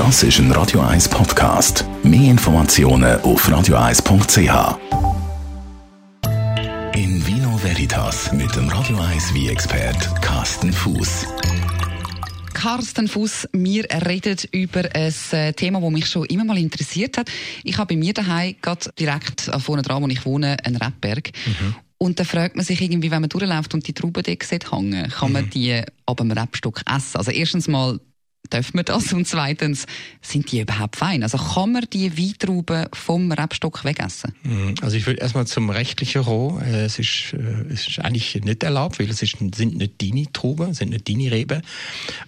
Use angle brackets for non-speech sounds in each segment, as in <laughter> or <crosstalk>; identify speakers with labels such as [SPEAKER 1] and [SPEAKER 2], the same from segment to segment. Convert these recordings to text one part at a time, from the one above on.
[SPEAKER 1] Das ist ein Radio 1 Podcast. Mehr Informationen auf radio1.ch. In Vino Veritas mit dem Radio 1 wie expert Carsten Fuß.
[SPEAKER 2] Carsten Fuß, wir reden über ein äh, Thema, das mich schon immer mal interessiert hat. Ich habe bei mir daheim gerade direkt vorne dran, wo ich wohne, einen Rebberg. Mhm. Und da fragt man sich irgendwie, wenn man durchläuft und die Traubendecke sieht hängen, kann man mhm. die ab dem Rebstock essen? Also erstens mal Dürfen wir das? Und zweitens, sind die überhaupt fein? Also kann man die Weintrauben vom Rebstock wegessen?
[SPEAKER 3] Mhm. Also ich würde erstmal zum rechtlichen Roh. Äh, es ist, äh, es ist eigentlich nicht erlaubt, weil es ist, sind nicht deine Trauben, sind nicht deine Reben.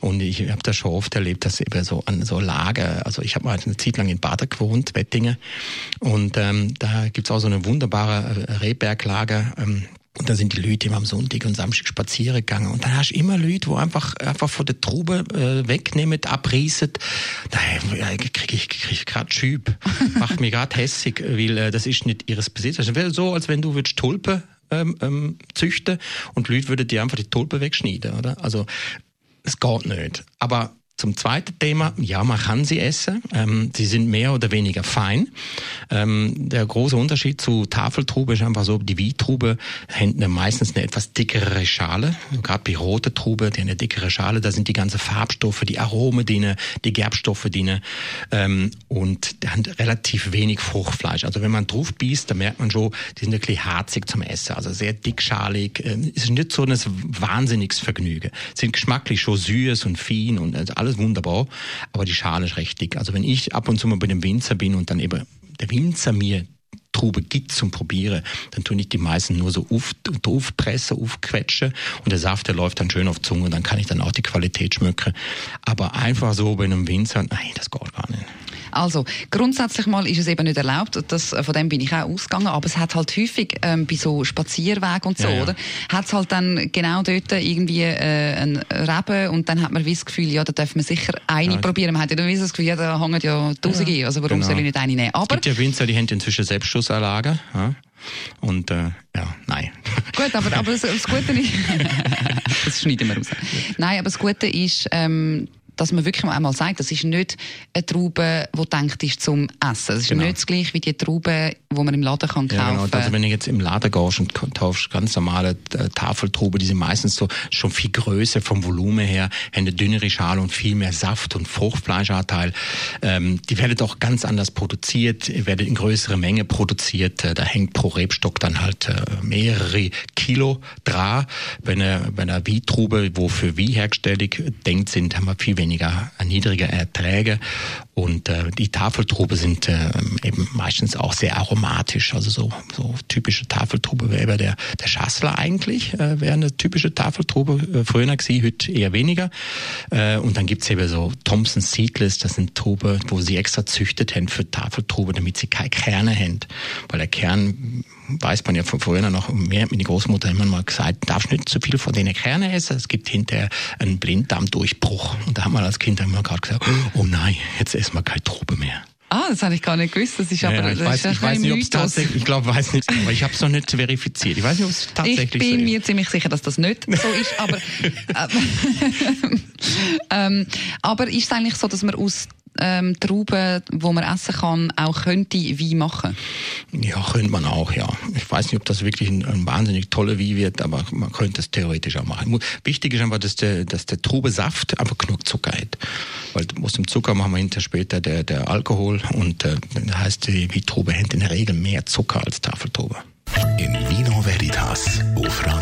[SPEAKER 3] Und ich habe das schon oft erlebt, dass eben so an so Lager, also ich habe mal eine Zeit lang in Baden gewohnt, Bettingen. Und ähm, da gibt's auch so eine wunderbare äh, Rehberglager. Ähm, und da sind die Leute immer am Sonntag und Samstag spazieren gegangen. Und dann hast du immer Leute, die einfach, einfach von der Trube äh, wegnehmen, abreißen. Da äh, kriege ich, krieg ich gerade Schüb. <laughs> Macht mich gerade hässig, weil äh, das ist nicht ihres Besitzers. Das wäre so, als wenn du würdest Tulpen ähm, ähm, züchten und die Leute würden dir einfach die Tulpen wegschneiden, oder? Also, es geht nicht. Aber zum zweiten Thema, ja, man kann sie essen. Ähm, sie sind mehr oder weniger fein. Ähm, der große Unterschied zu Tafeltrube ist einfach so, die Weintrube hat meistens eine etwas dickere Schale. Gerade bei roter Trube, die eine dickere Schale, da sind die ganzen Farbstoffe, die Aromen drin, die Gerbstoffe drin. Ähm, und die haben relativ wenig Fruchtfleisch. Also wenn man drauf beißt, dann merkt man schon, die sind wirklich harzig zum Essen. Also sehr dickschalig. Ähm, ist nicht so ein wahnsinniges Vergnügen. Sind geschmacklich schon süß und fein und also alles alles wunderbar, aber die Schale ist recht dick. Also wenn ich ab und zu mal bei dem Winzer bin und dann eben der Winzer mir Trube gibt zum Probieren, dann tue ich die meisten nur so auf, aufpressen, aufquetschen und der Saft, der läuft dann schön auf die Zunge und dann kann ich dann auch die Qualität schmücken. Aber einfach so bei einem Winzer, nein, das geht gar nicht.
[SPEAKER 2] Also, grundsätzlich mal ist es eben nicht erlaubt, das, äh, von dem bin ich auch ausgegangen, aber es hat halt häufig ähm, bei so Spazierwegen und so, ja, ja. oder? Hat es halt dann genau dort irgendwie äh, ein Reben und dann hat man wie das Gefühl, ja, da darf man sicher eine ja. probieren. Man hat ja dann das Gefühl, ja, da hängen ja Tausende, ja. also warum genau. soll ich nicht eine nehmen?
[SPEAKER 3] Aber, es gibt ja Winzer, die haben inzwischen Selbstschussanlagen? Und äh, ja, nein.
[SPEAKER 2] Gut, aber, aber das, das Gute ist. <laughs> <laughs> das schneiden wir raus. Nein, aber das Gute ist, ähm, dass man wirklich einmal sagt, das ist nicht eine Traube, die denkt ist zum Essen. Es ist genau. nicht das gleiche wie die Traube, die man im Laden kann kaufen kann. Ja, genau.
[SPEAKER 3] Also wenn du jetzt im Laden gehst und kaufst ganz normale äh, Tafeltrauben, die sind meistens so schon viel größer vom Volumen her, haben eine dünnere Schale und viel mehr Saft und Fruchtfleischanteil. Ähm, die werden auch ganz anders produziert, werden in größere Menge produziert. Äh, da hängt pro Rebstock dann halt äh, mehrere Kilo dran. Bei einer, bei einer Wietrube, wo für Wie hergestellt denkt sind, haben wir viel weniger, niedrige Erträge. Und äh, die Tafeltrube sind äh, eben meistens auch sehr aromatisch. Also so, so typische Tafeltrube wäre der, der Schassler eigentlich, äh, wäre eine typische Tafeltrube. Äh, früher gewesen, heute eher weniger. Äh, und dann gibt's eben so Thompson Seedless, das sind Trube, wo sie extra züchtet haben für Tafeltrube, damit sie keine Kerne haben. Weil der Kern weiß man ja von vorher noch mehr, meine Großmutter immer mal gesagt, darfst nicht zu viel von den Kernen essen, es gibt hinterher einen Blinddarmdurchbruch. Und da haben wir als Kind immer gerade gesagt, oh nein, jetzt essen wir keine Truppe mehr.
[SPEAKER 2] Ah, das habe ich gar nicht gewusst. Das ist aber
[SPEAKER 3] ja, ich weiß, ich weiß nicht, ob es tatsächlich, ich glaube, weiß nicht, aber ich habe es noch nicht verifiziert. Ich weiß nicht, ob es tatsächlich
[SPEAKER 2] Ich bin so mir ziemlich sicher, dass das nicht so ist, aber <laughs> äh, <laughs> ähm, aber ist es eigentlich so, dass man aus ähm, Trauben, wo man essen kann, auch könnte Wein machen?
[SPEAKER 3] Ja, könnte man auch, ja. Ich weiß nicht, ob das wirklich ein, ein wahnsinnig toller Wein wird, aber man könnte es theoretisch auch machen. Wichtig ist einfach, dass der, dass der Trubesaft einfach genug Zucker hat. Weil aus dem Zucker machen wir hinterher später der, der Alkohol und äh, das heißt, die Weintraube hat in der Regel mehr Zucker als Tafeltraube.
[SPEAKER 1] In Vino Veritas auf Radio